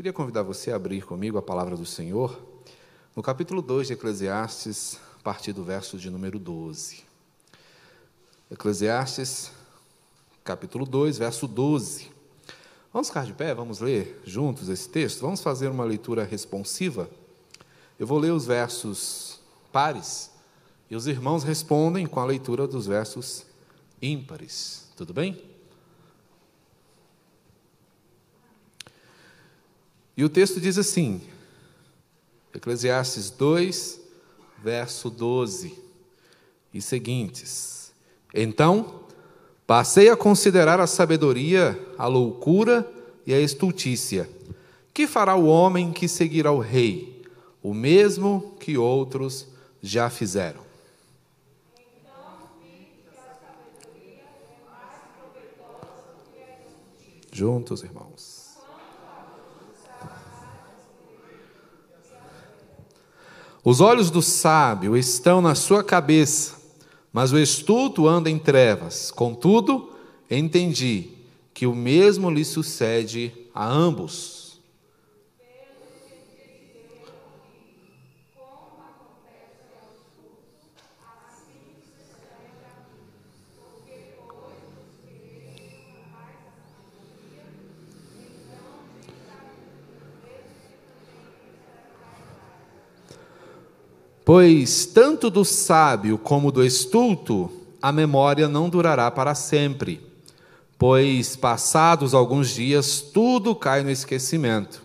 Queria convidar você a abrir comigo a palavra do Senhor no capítulo 2 de Eclesiastes, a partir do verso de número 12. Eclesiastes, capítulo 2, verso 12. Vamos ficar de pé, vamos ler juntos esse texto? Vamos fazer uma leitura responsiva? Eu vou ler os versos pares e os irmãos respondem com a leitura dos versos ímpares. Tudo bem? E o texto diz assim, Eclesiastes 2, verso 12 e seguintes. Então, passei a considerar a sabedoria, a loucura e a estultícia. Que fará o homem que seguirá o rei? O mesmo que outros já fizeram. Juntos, irmãos. Os olhos do sábio estão na sua cabeça, mas o estulto anda em trevas. Contudo, entendi que o mesmo lhe sucede a ambos. Pois tanto do sábio como do estulto a memória não durará para sempre, pois passados alguns dias tudo cai no esquecimento.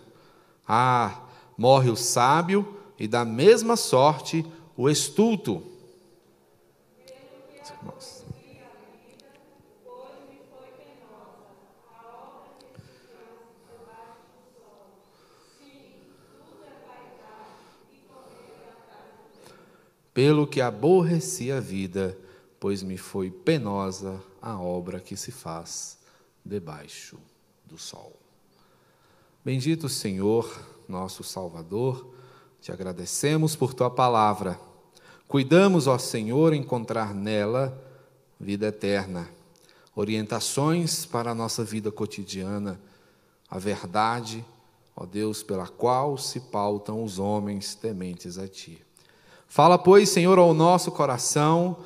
Ah, morre o sábio e da mesma sorte o estulto. Pelo que aborreci a vida, pois me foi penosa a obra que se faz debaixo do sol. Bendito Senhor, nosso Salvador, te agradecemos por tua palavra. Cuidamos, ó Senhor, encontrar nela vida eterna, orientações para a nossa vida cotidiana, a verdade, ó Deus, pela qual se pautam os homens tementes a ti. Fala, pois, Senhor, ao nosso coração,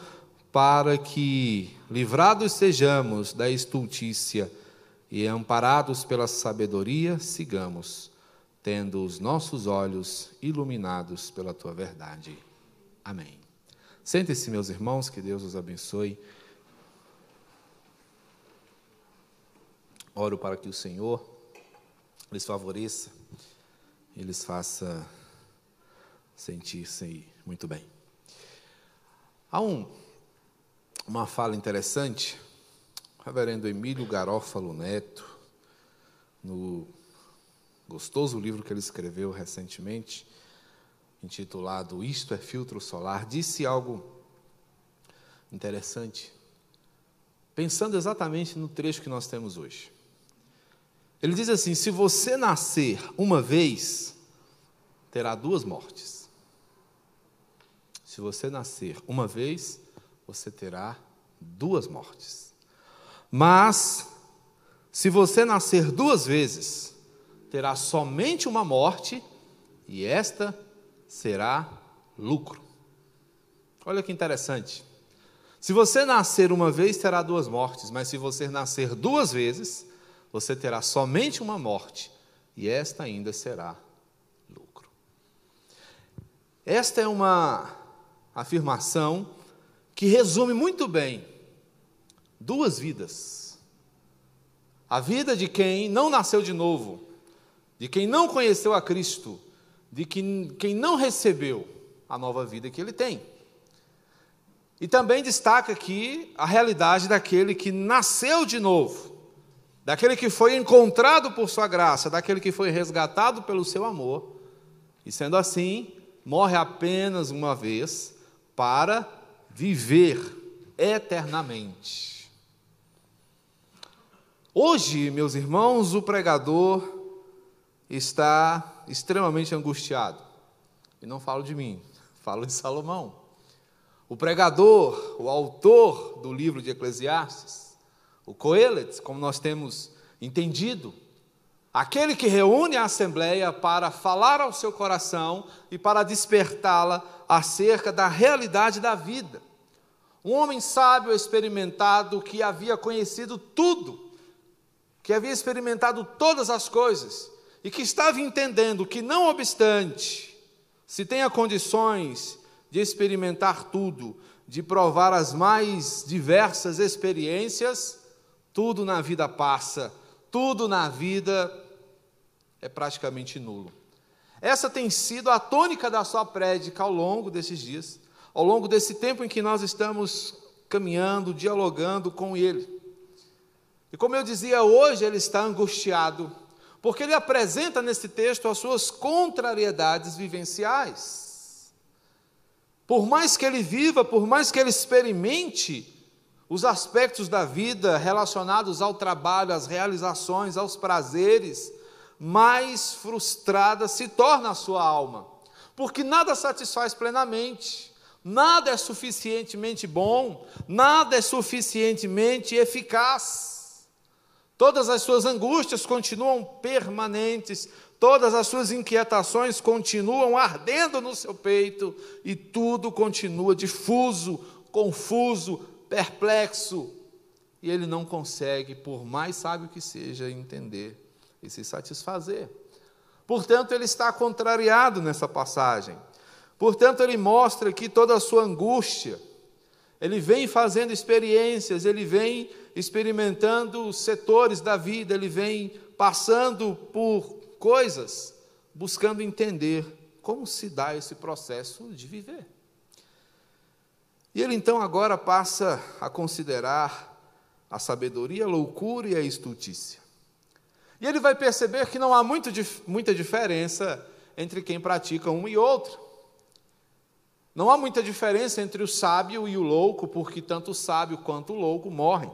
para que, livrados sejamos da estultícia e amparados pela sabedoria, sigamos, tendo os nossos olhos iluminados pela tua verdade. Amém. Sentem-se, meus irmãos, que Deus os abençoe. Oro para que o Senhor lhes favoreça e lhes faça sentir-se muito bem. Há um, uma fala interessante, o reverendo Emílio Garófalo Neto, no gostoso livro que ele escreveu recentemente, intitulado Isto é Filtro Solar, disse algo interessante, pensando exatamente no trecho que nós temos hoje. Ele diz assim: se você nascer uma vez, terá duas mortes. Se você nascer uma vez, você terá duas mortes. Mas, se você nascer duas vezes, terá somente uma morte, e esta será lucro. Olha que interessante. Se você nascer uma vez, terá duas mortes, mas se você nascer duas vezes, você terá somente uma morte, e esta ainda será lucro. Esta é uma afirmação que resume muito bem duas vidas. A vida de quem não nasceu de novo, de quem não conheceu a Cristo, de quem, quem não recebeu a nova vida que ele tem. E também destaca aqui a realidade daquele que nasceu de novo, daquele que foi encontrado por sua graça, daquele que foi resgatado pelo seu amor, e sendo assim, morre apenas uma vez, para viver eternamente. Hoje, meus irmãos, o pregador está extremamente angustiado. E não falo de mim, falo de Salomão. O pregador, o autor do livro de Eclesiastes, o Coelet, como nós temos entendido, aquele que reúne a assembleia para falar ao seu coração e para despertá-la acerca da realidade da vida. Um homem sábio, experimentado, que havia conhecido tudo, que havia experimentado todas as coisas e que estava entendendo que, não obstante, se tenha condições de experimentar tudo, de provar as mais diversas experiências, tudo na vida passa, tudo na vida é praticamente nulo. Essa tem sido a tônica da sua prédica ao longo desses dias, ao longo desse tempo em que nós estamos caminhando, dialogando com Ele. E como eu dizia, hoje ele está angustiado, porque ele apresenta nesse texto as suas contrariedades vivenciais. Por mais que ele viva, por mais que ele experimente os aspectos da vida relacionados ao trabalho, às realizações, aos prazeres, mais frustrada se torna a sua alma, porque nada satisfaz plenamente, nada é suficientemente bom, nada é suficientemente eficaz. Todas as suas angústias continuam permanentes, todas as suas inquietações continuam ardendo no seu peito e tudo continua difuso, confuso, perplexo. E ele não consegue, por mais sábio que seja, entender e se satisfazer. Portanto, ele está contrariado nessa passagem. Portanto, ele mostra que toda a sua angústia, ele vem fazendo experiências, ele vem experimentando setores da vida, ele vem passando por coisas, buscando entender como se dá esse processo de viver. E ele então agora passa a considerar a sabedoria, a loucura e a estultícia. E ele vai perceber que não há muito, muita diferença entre quem pratica um e outro. Não há muita diferença entre o sábio e o louco, porque tanto o sábio quanto o louco morrem.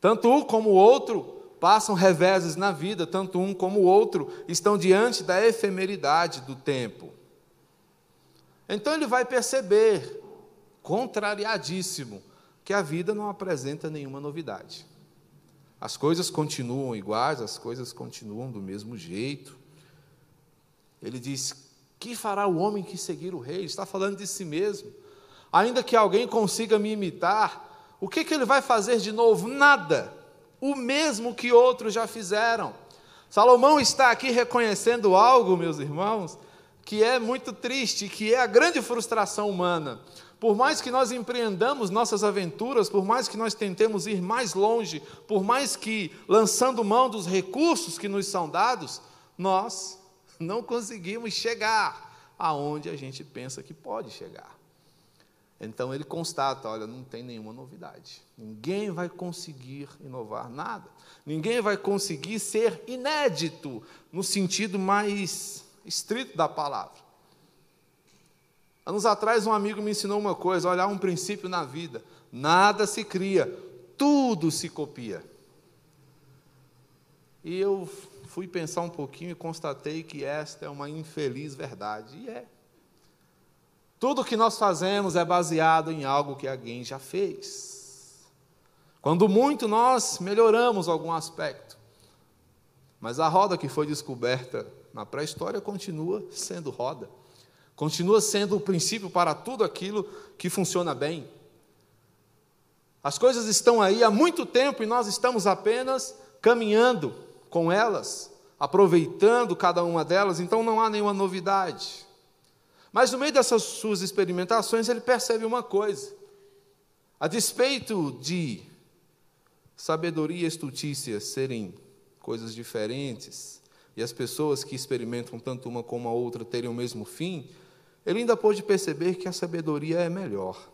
Tanto um como o outro passam reveses na vida, tanto um como o outro estão diante da efemeridade do tempo. Então ele vai perceber, contrariadíssimo, que a vida não apresenta nenhuma novidade. As coisas continuam iguais, as coisas continuam do mesmo jeito. Ele diz: Que fará o homem que seguir o rei? Ele está falando de si mesmo. Ainda que alguém consiga me imitar, o que, que ele vai fazer de novo? Nada. O mesmo que outros já fizeram. Salomão está aqui reconhecendo algo, meus irmãos, que é muito triste, que é a grande frustração humana. Por mais que nós empreendamos nossas aventuras, por mais que nós tentemos ir mais longe, por mais que lançando mão dos recursos que nos são dados, nós não conseguimos chegar aonde a gente pensa que pode chegar. Então ele constata: olha, não tem nenhuma novidade. Ninguém vai conseguir inovar nada. Ninguém vai conseguir ser inédito no sentido mais estrito da palavra. Anos atrás, um amigo me ensinou uma coisa: olhar um princípio na vida. Nada se cria, tudo se copia. E eu fui pensar um pouquinho e constatei que esta é uma infeliz verdade. E é. Tudo que nós fazemos é baseado em algo que alguém já fez. Quando muito, nós melhoramos algum aspecto. Mas a roda que foi descoberta na pré-história continua sendo roda. Continua sendo o princípio para tudo aquilo que funciona bem. As coisas estão aí há muito tempo e nós estamos apenas caminhando com elas, aproveitando cada uma delas, então não há nenhuma novidade. Mas no meio dessas suas experimentações, ele percebe uma coisa: a despeito de sabedoria e estultícia serem coisas diferentes, e as pessoas que experimentam tanto uma como a outra terem o mesmo fim, ele ainda pôde perceber que a sabedoria é melhor.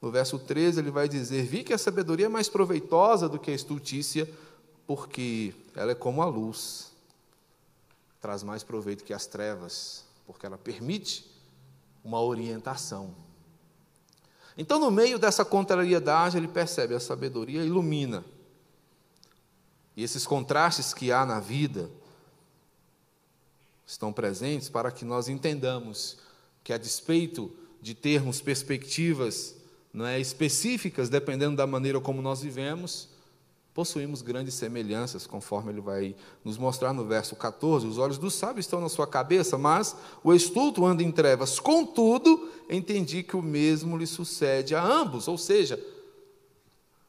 No verso 13, ele vai dizer: Vi que a sabedoria é mais proveitosa do que a estultícia, porque ela é como a luz, traz mais proveito que as trevas, porque ela permite uma orientação. Então, no meio dessa contrariedade, ele percebe a sabedoria ilumina. E esses contrastes que há na vida estão presentes para que nós entendamos que, a despeito de termos perspectivas não é, específicas, dependendo da maneira como nós vivemos, possuímos grandes semelhanças, conforme ele vai nos mostrar no verso 14. Os olhos do sábio estão na sua cabeça, mas o estulto anda em trevas. Contudo, entendi que o mesmo lhe sucede a ambos, ou seja,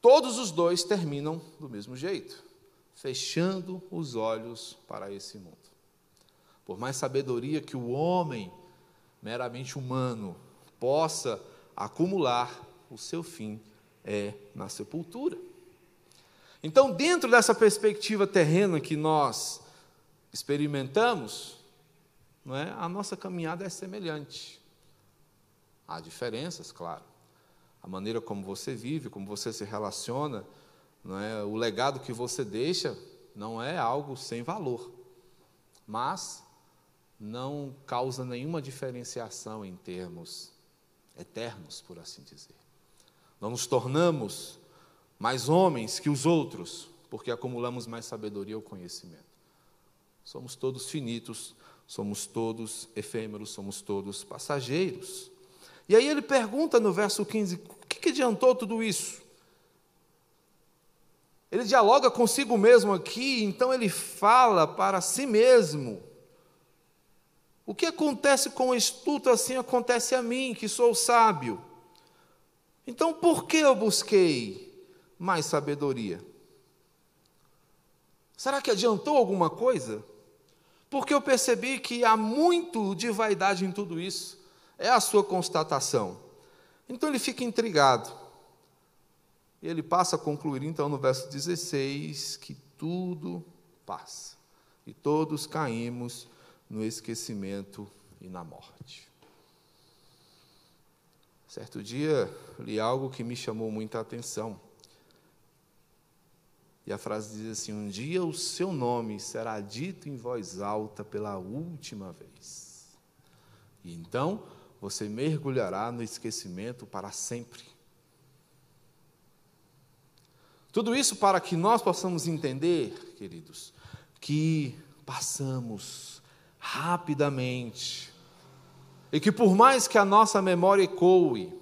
todos os dois terminam do mesmo jeito, fechando os olhos para esse mundo. Por mais sabedoria que o homem, meramente humano, possa acumular, o seu fim é na sepultura. Então, dentro dessa perspectiva terrena que nós experimentamos, não é? a nossa caminhada é semelhante. Há diferenças, claro. A maneira como você vive, como você se relaciona, não é? o legado que você deixa não é algo sem valor, mas não causa nenhuma diferenciação em termos eternos, por assim dizer. Não nos tornamos mais homens que os outros, porque acumulamos mais sabedoria ou conhecimento. Somos todos finitos, somos todos efêmeros, somos todos passageiros. E aí ele pergunta no verso 15: o que, que adiantou tudo isso? Ele dialoga consigo mesmo aqui, então ele fala para si mesmo. O que acontece com o estudo assim acontece a mim, que sou sábio. Então por que eu busquei? mais sabedoria. Será que adiantou alguma coisa? Porque eu percebi que há muito de vaidade em tudo isso. É a sua constatação. Então ele fica intrigado. E ele passa a concluir, então, no verso 16, que tudo passa. E todos caímos no esquecimento e na morte. Certo dia, li algo que me chamou muita atenção. E a frase diz assim: Um dia o seu nome será dito em voz alta pela última vez. E então você mergulhará no esquecimento para sempre. Tudo isso para que nós possamos entender, queridos, que passamos rapidamente e que por mais que a nossa memória ecoe,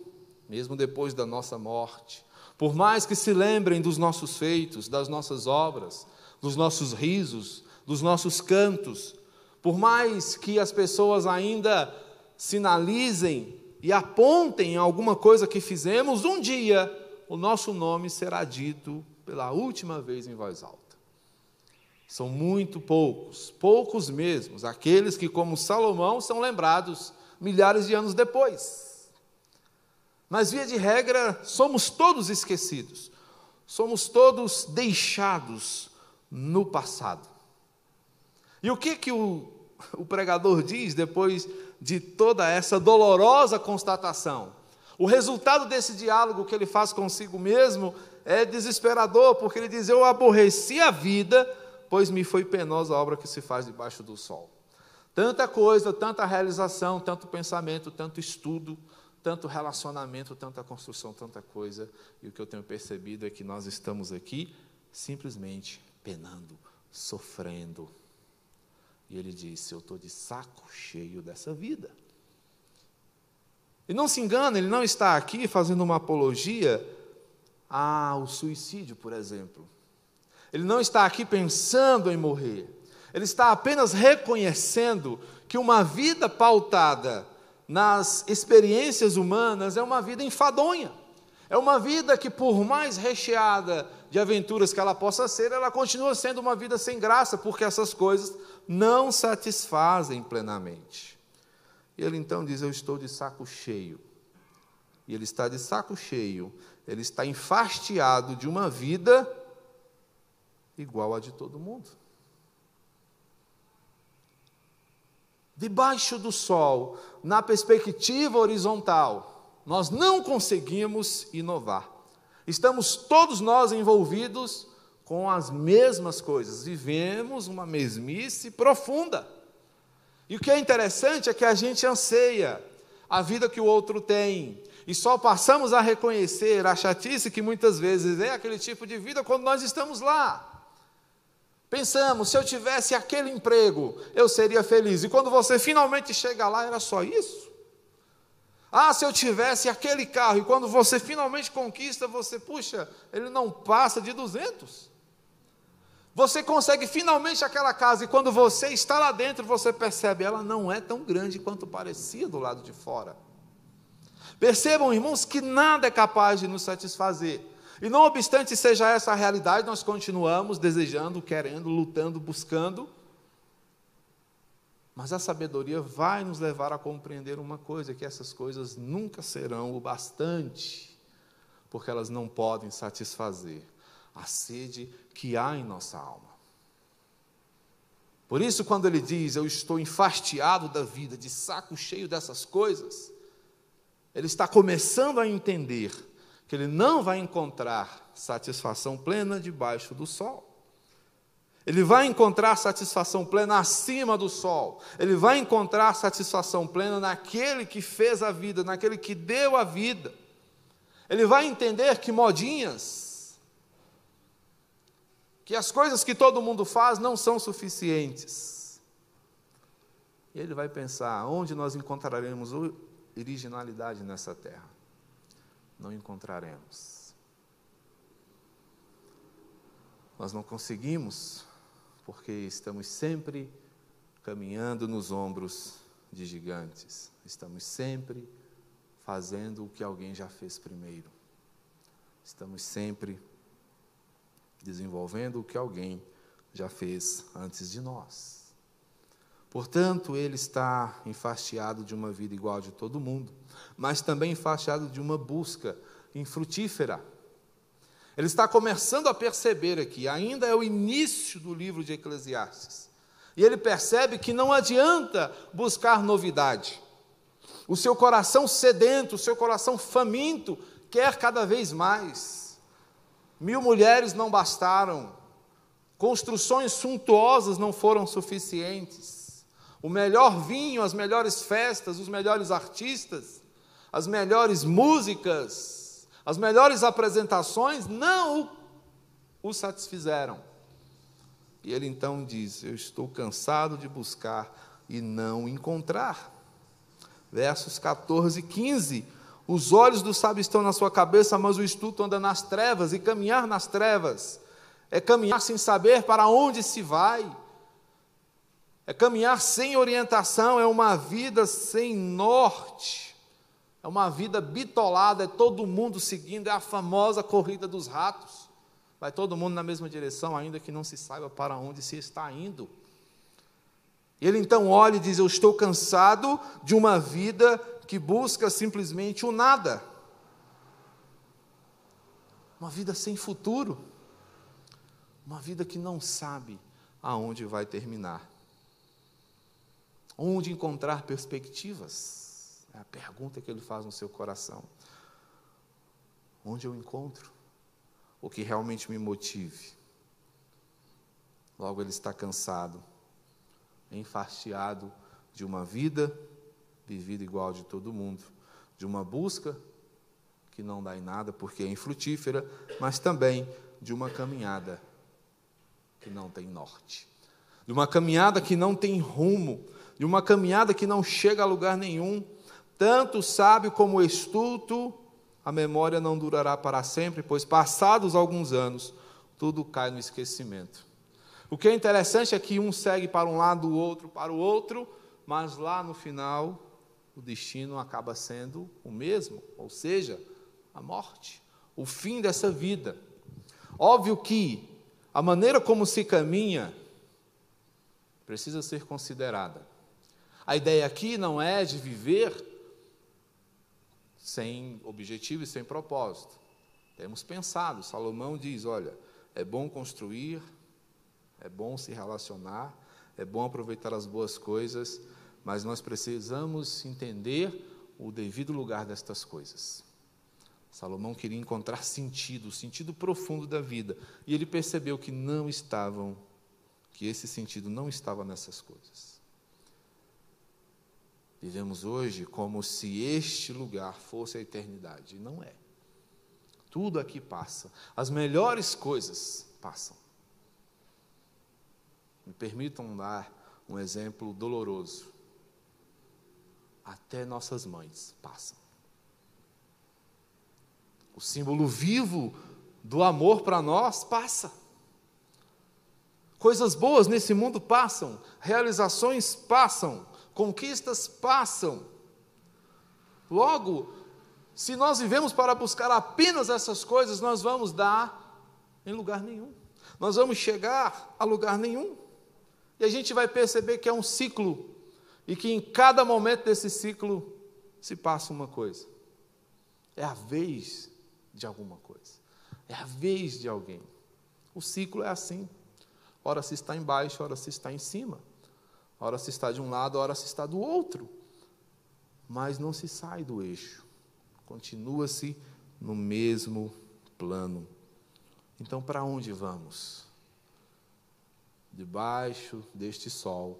mesmo depois da nossa morte, por mais que se lembrem dos nossos feitos, das nossas obras, dos nossos risos, dos nossos cantos, por mais que as pessoas ainda sinalizem e apontem alguma coisa que fizemos, um dia o nosso nome será dito pela última vez em voz alta. São muito poucos, poucos mesmos, aqueles que, como Salomão, são lembrados milhares de anos depois. Mas, via de regra, somos todos esquecidos, somos todos deixados no passado. E o que, que o, o pregador diz depois de toda essa dolorosa constatação? O resultado desse diálogo que ele faz consigo mesmo é desesperador, porque ele diz: Eu aborreci a vida, pois me foi penosa a obra que se faz debaixo do sol. Tanta coisa, tanta realização, tanto pensamento, tanto estudo, tanto relacionamento, tanta construção, tanta coisa, e o que eu tenho percebido é que nós estamos aqui simplesmente penando, sofrendo. E ele disse: Eu estou de saco cheio dessa vida. E não se engane, ele não está aqui fazendo uma apologia ao suicídio, por exemplo. Ele não está aqui pensando em morrer. Ele está apenas reconhecendo que uma vida pautada nas experiências humanas é uma vida enfadonha. É uma vida que, por mais recheada de aventuras que ela possa ser, ela continua sendo uma vida sem graça, porque essas coisas não satisfazem plenamente. E ele então diz: Eu estou de saco cheio. E ele está de saco cheio, ele está enfastiado de uma vida igual a de todo mundo. debaixo do sol, na perspectiva horizontal, nós não conseguimos inovar. Estamos todos nós envolvidos com as mesmas coisas, vivemos uma mesmice profunda. E o que é interessante é que a gente anseia a vida que o outro tem, e só passamos a reconhecer a chatice que muitas vezes é aquele tipo de vida quando nós estamos lá. Pensamos, se eu tivesse aquele emprego, eu seria feliz. E quando você finalmente chega lá, era só isso? Ah, se eu tivesse aquele carro, e quando você finalmente conquista, você, puxa, ele não passa de 200. Você consegue finalmente aquela casa e quando você está lá dentro, você percebe, ela não é tão grande quanto parecia do lado de fora. Percebam, irmãos, que nada é capaz de nos satisfazer. E não obstante seja essa a realidade, nós continuamos desejando, querendo, lutando, buscando. Mas a sabedoria vai nos levar a compreender uma coisa: que essas coisas nunca serão o bastante, porque elas não podem satisfazer a sede que há em nossa alma. Por isso, quando ele diz, Eu estou enfastiado da vida, de saco cheio dessas coisas, ele está começando a entender que ele não vai encontrar satisfação plena debaixo do sol. Ele vai encontrar satisfação plena acima do sol. Ele vai encontrar satisfação plena naquele que fez a vida, naquele que deu a vida. Ele vai entender que modinhas, que as coisas que todo mundo faz não são suficientes. E ele vai pensar: onde nós encontraremos originalidade nessa terra? Não encontraremos. Nós não conseguimos, porque estamos sempre caminhando nos ombros de gigantes, estamos sempre fazendo o que alguém já fez primeiro, estamos sempre desenvolvendo o que alguém já fez antes de nós. Portanto, ele está enfastiado de uma vida igual de todo mundo, mas também enfastiado de uma busca infrutífera. Ele está começando a perceber aqui, ainda é o início do livro de Eclesiastes, e ele percebe que não adianta buscar novidade. O seu coração sedento, o seu coração faminto, quer cada vez mais. Mil mulheres não bastaram, construções suntuosas não foram suficientes. O melhor vinho, as melhores festas, os melhores artistas, as melhores músicas, as melhores apresentações não o, o satisfizeram. E ele então diz: Eu estou cansado de buscar e não encontrar. Versos 14 e 15 os olhos do sábio estão na sua cabeça, mas o estudo anda nas trevas, e caminhar nas trevas é caminhar sem saber para onde se vai, é caminhar sem orientação, é uma vida sem norte, é uma vida bitolada, é todo mundo seguindo, é a famosa corrida dos ratos. Vai todo mundo na mesma direção, ainda que não se saiba para onde se está indo. Ele então olha e diz: Eu estou cansado de uma vida que busca simplesmente o nada. Uma vida sem futuro. Uma vida que não sabe aonde vai terminar. Onde encontrar perspectivas? É a pergunta que ele faz no seu coração. Onde eu encontro o que realmente me motive? Logo ele está cansado, enfastiado de uma vida vivida igual de todo mundo, de uma busca que não dá em nada porque é infrutífera, mas também de uma caminhada que não tem norte, de uma caminhada que não tem rumo, de uma caminhada que não chega a lugar nenhum. Tanto sábio como o estulto, a memória não durará para sempre, pois passados alguns anos, tudo cai no esquecimento. O que é interessante é que um segue para um lado, o outro para o outro, mas lá no final o destino acaba sendo o mesmo, ou seja, a morte, o fim dessa vida. Óbvio que a maneira como se caminha precisa ser considerada. A ideia aqui não é de viver sem objetivo e sem propósito. Temos pensado, Salomão diz: olha, é bom construir, é bom se relacionar, é bom aproveitar as boas coisas, mas nós precisamos entender o devido lugar destas coisas. Salomão queria encontrar sentido, o sentido profundo da vida, e ele percebeu que não estavam, que esse sentido não estava nessas coisas. Vivemos hoje como se este lugar fosse a eternidade, e não é. Tudo aqui passa, as melhores coisas passam. Me permitam dar um exemplo doloroso até nossas mães passam. O símbolo vivo do amor para nós passa. Coisas boas nesse mundo passam, realizações passam, conquistas passam. Logo, se nós vivemos para buscar apenas essas coisas, nós vamos dar em lugar nenhum. Nós vamos chegar a lugar nenhum. E a gente vai perceber que é um ciclo e que em cada momento desse ciclo se passa uma coisa. É a vez de alguma coisa. É a vez de alguém. O ciclo é assim. Ora se está embaixo, ora se está em cima. Ora se está de um lado, ora se está do outro. Mas não se sai do eixo. Continua-se no mesmo plano. Então, para onde vamos? Debaixo deste sol,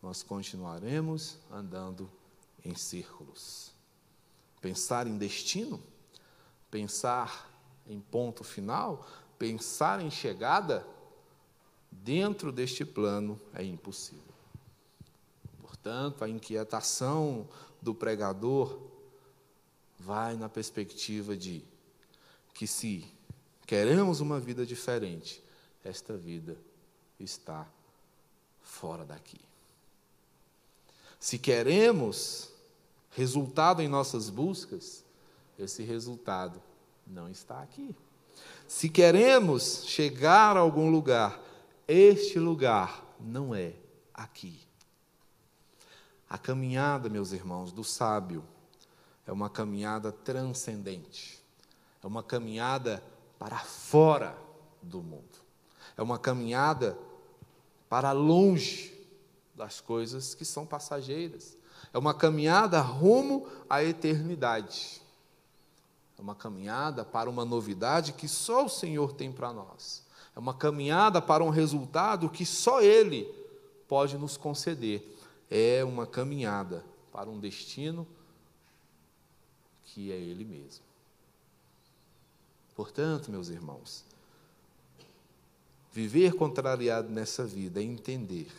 nós continuaremos andando em círculos. Pensar em destino, pensar em ponto final, pensar em chegada, dentro deste plano é impossível. Portanto, a inquietação do pregador vai na perspectiva de que, se queremos uma vida diferente, esta vida está fora daqui. Se queremos resultado em nossas buscas, esse resultado não está aqui. Se queremos chegar a algum lugar, este lugar não é aqui. A caminhada, meus irmãos, do sábio é uma caminhada transcendente. É uma caminhada para fora do mundo. É uma caminhada para longe das coisas que são passageiras. É uma caminhada rumo à eternidade. É uma caminhada para uma novidade que só o Senhor tem para nós. É uma caminhada para um resultado que só Ele pode nos conceder. É uma caminhada para um destino que é Ele mesmo. Portanto, meus irmãos, viver contrariado nessa vida é entender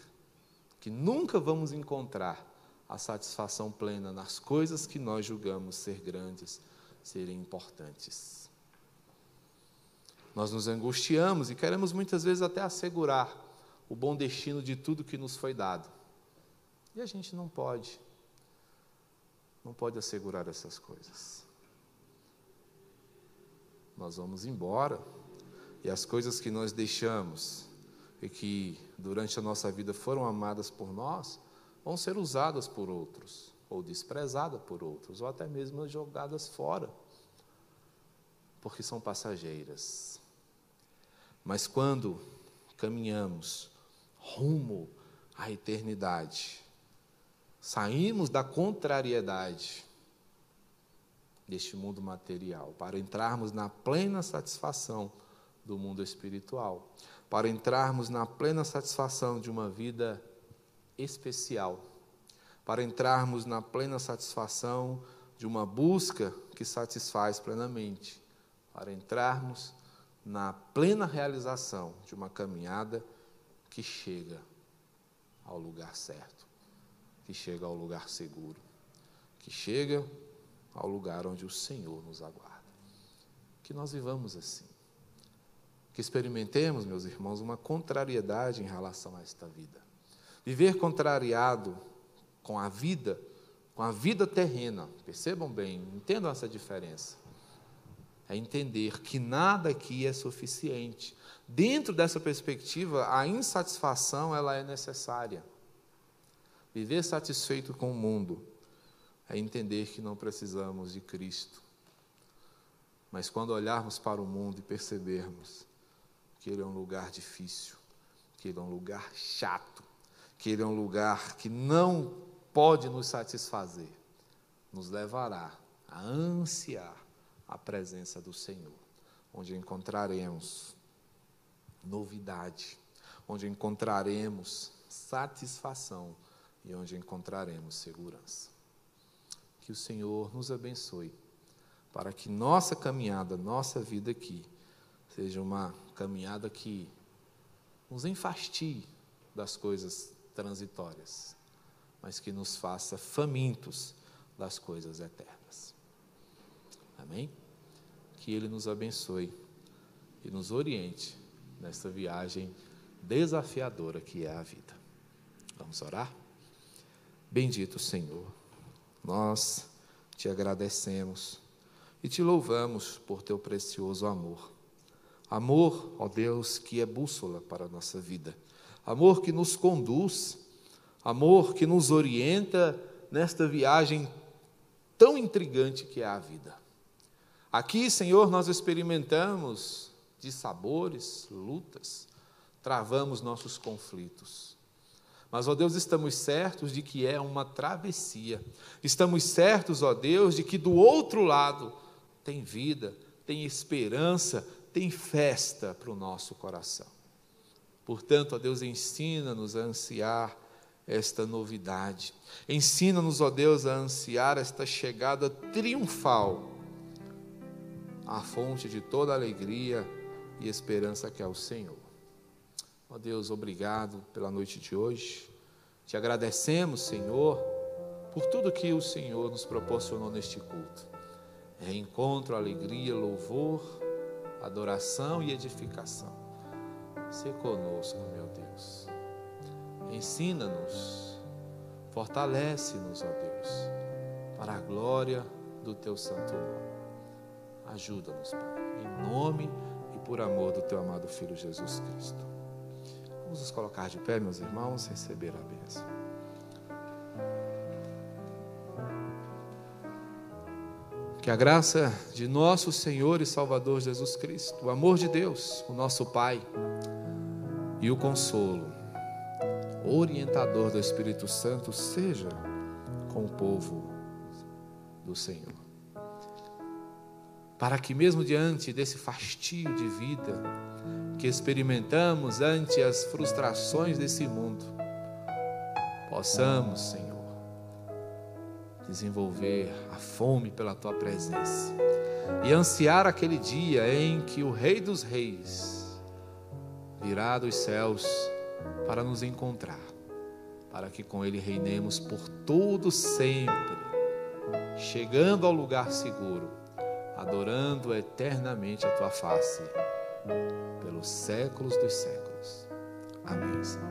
que nunca vamos encontrar a satisfação plena nas coisas que nós julgamos ser grandes, serem importantes. Nós nos angustiamos e queremos muitas vezes até assegurar o bom destino de tudo que nos foi dado. E a gente não pode, não pode assegurar essas coisas. Nós vamos embora e as coisas que nós deixamos e que durante a nossa vida foram amadas por nós, vão ser usadas por outros, ou desprezadas por outros, ou até mesmo jogadas fora, porque são passageiras. Mas quando caminhamos rumo à eternidade, saímos da contrariedade deste mundo material para entrarmos na plena satisfação do mundo espiritual, para entrarmos na plena satisfação de uma vida especial, para entrarmos na plena satisfação de uma busca que satisfaz plenamente, para entrarmos na plena realização de uma caminhada que chega ao lugar certo, que chega ao lugar seguro, que chega ao lugar onde o Senhor nos aguarda. Que nós vivamos assim. Que experimentemos, meus irmãos, uma contrariedade em relação a esta vida. Viver contrariado com a vida, com a vida terrena, percebam bem, entendam essa diferença. É entender que nada aqui é suficiente. Dentro dessa perspectiva, a insatisfação ela é necessária. Viver satisfeito com o mundo é entender que não precisamos de Cristo. Mas quando olharmos para o mundo e percebermos que ele é um lugar difícil, que ele é um lugar chato, que ele é um lugar que não pode nos satisfazer, nos levará a ansiar a presença do Senhor, onde encontraremos novidade, onde encontraremos satisfação e onde encontraremos segurança. Que o Senhor nos abençoe, para que nossa caminhada, nossa vida aqui, seja uma caminhada que nos enfastie das coisas transitórias, mas que nos faça famintos das coisas eternas. Amém? Que Ele nos abençoe e nos oriente nesta viagem desafiadora que é a vida. Vamos orar? Bendito Senhor, nós te agradecemos e te louvamos por teu precioso amor. Amor, ó Deus, que é bússola para a nossa vida. Amor que nos conduz, amor que nos orienta nesta viagem tão intrigante que é a vida. Aqui, Senhor, nós experimentamos de sabores, lutas, travamos nossos conflitos. Mas, ó Deus, estamos certos de que é uma travessia. Estamos certos, ó Deus, de que do outro lado tem vida, tem esperança, tem festa para o nosso coração. Portanto, ó Deus, ensina-nos a ansiar esta novidade. Ensina-nos, ó Deus, a ansiar esta chegada triunfal à fonte de toda alegria e esperança que é o Senhor. Ó Deus, obrigado pela noite de hoje. Te agradecemos, Senhor, por tudo que o Senhor nos proporcionou neste culto. Reencontro, alegria, louvor, adoração e edificação. Se conosco, meu Deus. Ensina-nos, fortalece-nos, ó Deus, para a glória do teu santo nome. Ajuda-nos, Pai, em nome e por amor do teu amado Filho Jesus Cristo. Vamos nos colocar de pé, meus irmãos, receber a bênção. Que a graça de nosso Senhor e Salvador Jesus Cristo, o amor de Deus, o nosso Pai, e o consolo, orientador do Espírito Santo, seja com o povo do Senhor. Para que, mesmo diante desse fastio de vida que experimentamos ante as frustrações desse mundo, possamos, Senhor, desenvolver a fome pela tua presença e ansiar aquele dia em que o Rei dos Reis virá dos céus para nos encontrar, para que com ele reinemos por todo sempre, chegando ao lugar seguro, adorando eternamente a tua face pelos séculos dos séculos. Amém. Senhor.